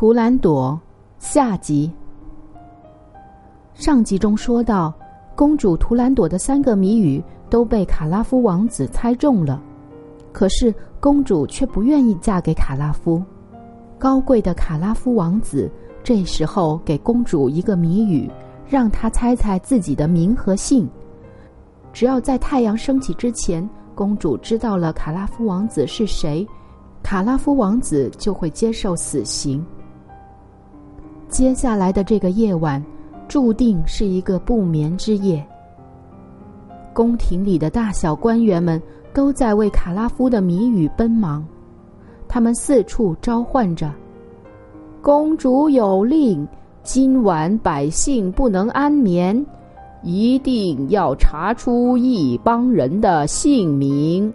图兰朵下集。上集中说到，公主图兰朵的三个谜语都被卡拉夫王子猜中了，可是公主却不愿意嫁给卡拉夫。高贵的卡拉夫王子这时候给公主一个谜语，让她猜猜自己的名和姓。只要在太阳升起之前，公主知道了卡拉夫王子是谁。卡拉夫王子就会接受死刑。接下来的这个夜晚，注定是一个不眠之夜。宫廷里的大小官员们都在为卡拉夫的谜语奔忙，他们四处召唤着：“公主有令，今晚百姓不能安眠，一定要查出一帮人的姓名。”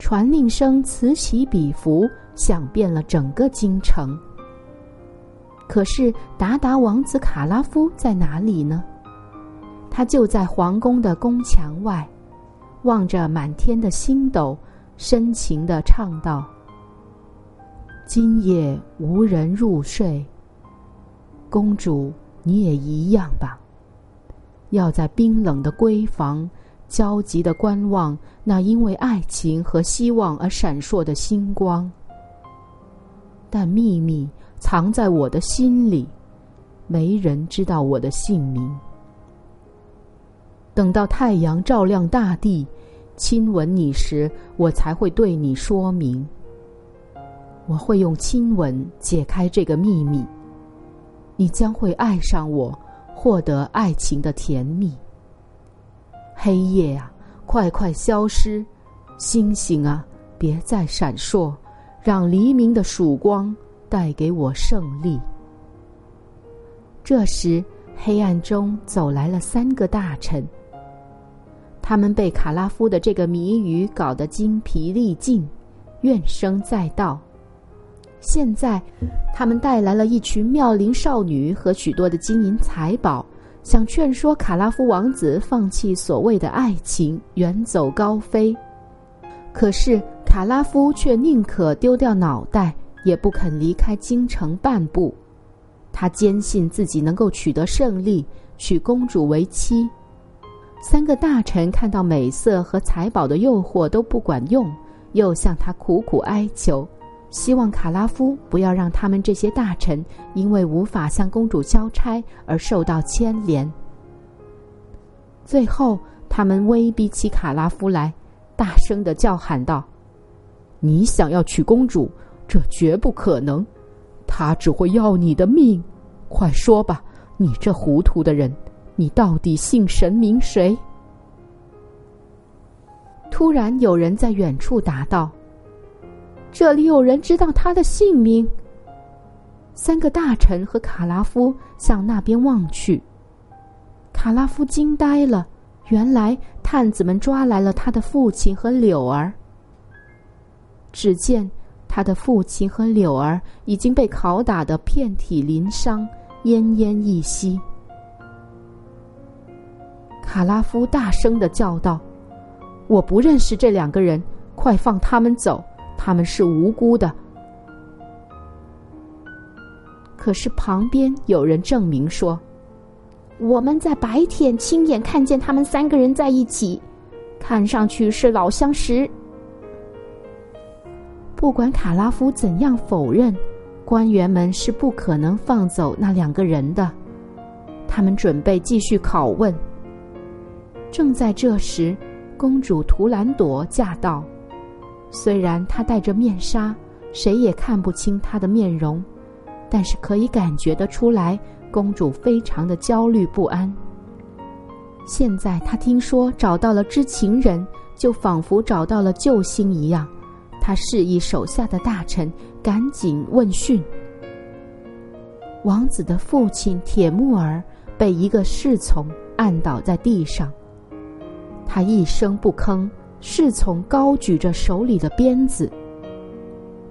传令声此起彼伏，响遍了整个京城。可是达达王子卡拉夫在哪里呢？他就在皇宫的宫墙外，望着满天的星斗，深情的唱道：“今夜无人入睡，公主你也一样吧，要在冰冷的闺房。”焦急的观望那因为爱情和希望而闪烁的星光，但秘密藏在我的心里，没人知道我的姓名。等到太阳照亮大地，亲吻你时，我才会对你说明。我会用亲吻解开这个秘密，你将会爱上我，获得爱情的甜蜜。黑夜啊，快快消失！星星啊，别再闪烁，让黎明的曙光带给我胜利。这时，黑暗中走来了三个大臣，他们被卡拉夫的这个谜语搞得精疲力尽，怨声载道。现在，他们带来了一群妙龄少女和许多的金银财宝。想劝说卡拉夫王子放弃所谓的爱情，远走高飞，可是卡拉夫却宁可丢掉脑袋，也不肯离开京城半步。他坚信自己能够取得胜利，娶公主为妻。三个大臣看到美色和财宝的诱惑都不管用，又向他苦苦哀求。希望卡拉夫不要让他们这些大臣因为无法向公主交差而受到牵连。最后，他们威逼起卡拉夫来，大声的叫喊道：“你想要娶公主，这绝不可能，他只会要你的命。快说吧，你这糊涂的人，你到底姓神名谁？”突然，有人在远处答道。这里有人知道他的姓名。三个大臣和卡拉夫向那边望去，卡拉夫惊呆了。原来探子们抓来了他的父亲和柳儿。只见他的父亲和柳儿已经被拷打的遍体鳞伤，奄奄一息。卡拉夫大声的叫道：“我不认识这两个人，快放他们走！”他们是无辜的，可是旁边有人证明说，我们在白天亲眼看见他们三个人在一起，看上去是老相识。不管卡拉夫怎样否认，官员们是不可能放走那两个人的，他们准备继续拷问。正在这时，公主图兰朵驾到。虽然她戴着面纱，谁也看不清她的面容，但是可以感觉得出来，公主非常的焦虑不安。现在她听说找到了知情人，就仿佛找到了救星一样。他示意手下的大臣赶紧问讯。王子的父亲铁木儿被一个侍从按倒在地上，他一声不吭。侍从高举着手里的鞭子。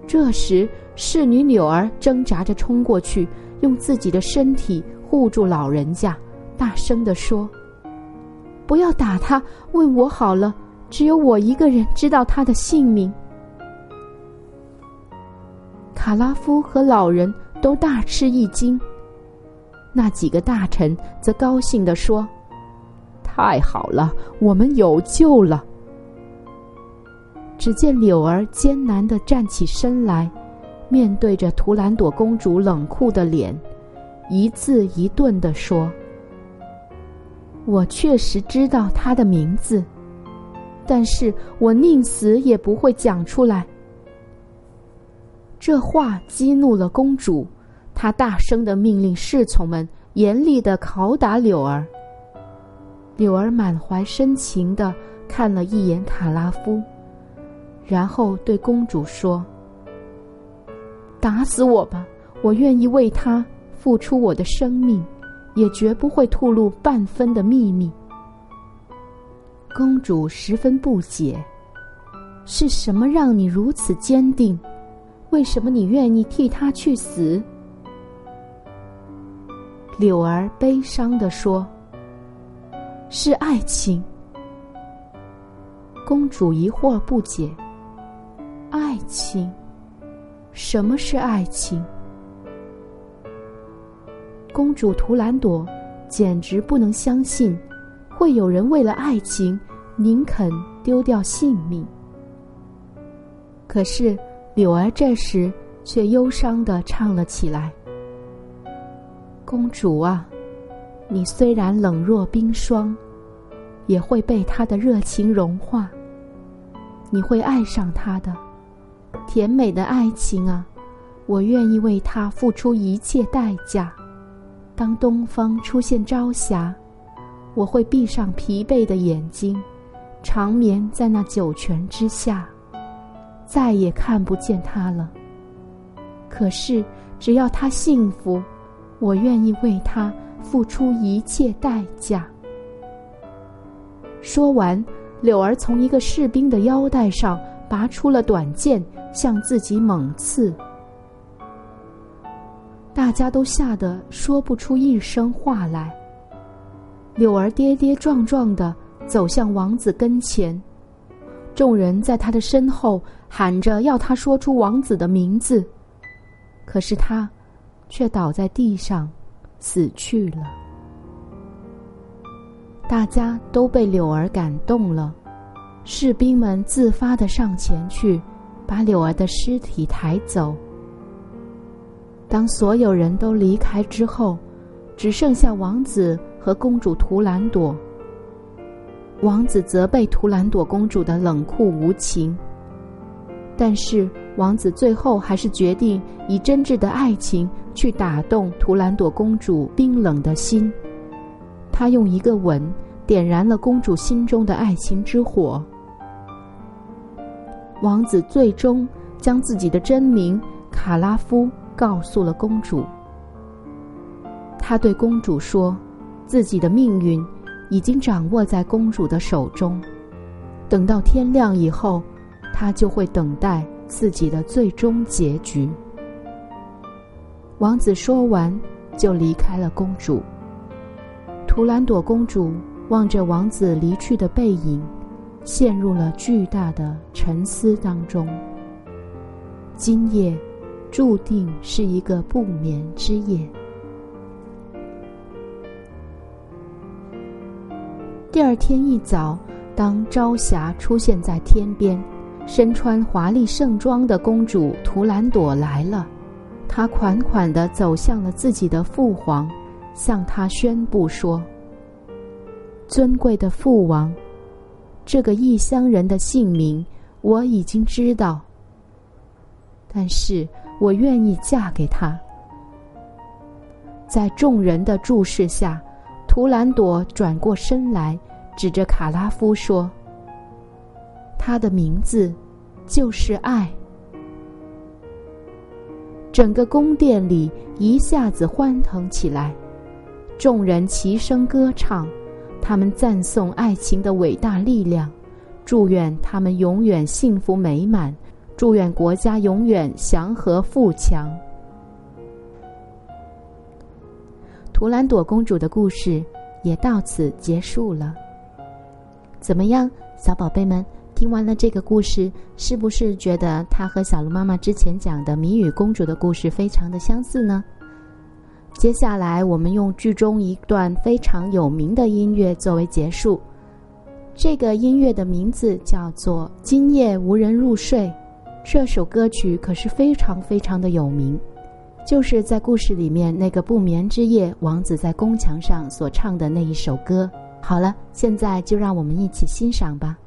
这时，侍女柳儿挣扎着冲过去，用自己的身体护住老人家，大声地说：“不要打他，问我好了。只有我一个人知道他的姓名。”卡拉夫和老人都大吃一惊。那几个大臣则高兴地说：“太好了，我们有救了！”只见柳儿艰难地站起身来，面对着图兰朵公主冷酷的脸，一字一顿地说：“我确实知道她的名字，但是我宁死也不会讲出来。”这话激怒了公主。她大声的命令侍从们严厉的拷打柳儿。柳儿满怀深情的看了一眼卡拉夫，然后对公主说：“打死我吧，我愿意为他付出我的生命，也绝不会吐露半分的秘密。”公主十分不解：“是什么让你如此坚定？为什么你愿意替他去死？”柳儿悲伤地说：“是爱情。”公主疑惑不解：“爱情？什么是爱情？”公主图兰朵简直不能相信，会有人为了爱情宁肯丢掉性命。可是柳儿这时却忧伤的唱了起来。公主啊，你虽然冷若冰霜，也会被他的热情融化。你会爱上他的，甜美的爱情啊！我愿意为他付出一切代价。当东方出现朝霞，我会闭上疲惫的眼睛，长眠在那九泉之下，再也看不见他了。可是，只要他幸福。我愿意为他付出一切代价。说完，柳儿从一个士兵的腰带上拔出了短剑，向自己猛刺。大家都吓得说不出一声话来。柳儿跌跌撞撞的走向王子跟前，众人在他的身后喊着要他说出王子的名字，可是他。却倒在地上，死去了。大家都被柳儿感动了，士兵们自发的上前去，把柳儿的尸体抬走。当所有人都离开之后，只剩下王子和公主图兰朵。王子责备图兰朵公主的冷酷无情，但是。王子最后还是决定以真挚的爱情去打动图兰朵公主冰冷的心。他用一个吻点燃了公主心中的爱情之火。王子最终将自己的真名卡拉夫告诉了公主。他对公主说：“自己的命运已经掌握在公主的手中，等到天亮以后，他就会等待。”自己的最终结局。王子说完，就离开了公主。图兰朵公主望着王子离去的背影，陷入了巨大的沉思当中。今夜注定是一个不眠之夜。第二天一早，当朝霞出现在天边。身穿华丽盛装的公主图兰朵来了，她款款地走向了自己的父皇，向他宣布说：“尊贵的父王，这个异乡人的姓名我已经知道，但是我愿意嫁给他。”在众人的注视下，图兰朵转过身来，指着卡拉夫说。他的名字就是爱。整个宫殿里一下子欢腾起来，众人齐声歌唱，他们赞颂爱情的伟大力量，祝愿他们永远幸福美满，祝愿国家永远祥和富强。图兰朵公主的故事也到此结束了。怎么样，小宝贝们？听完了这个故事，是不是觉得它和小鹿妈妈之前讲的谜语公主的故事非常的相似呢？接下来，我们用剧中一段非常有名的音乐作为结束。这个音乐的名字叫做《今夜无人入睡》。这首歌曲可是非常非常的有名，就是在故事里面那个不眠之夜，王子在宫墙上所唱的那一首歌。好了，现在就让我们一起欣赏吧。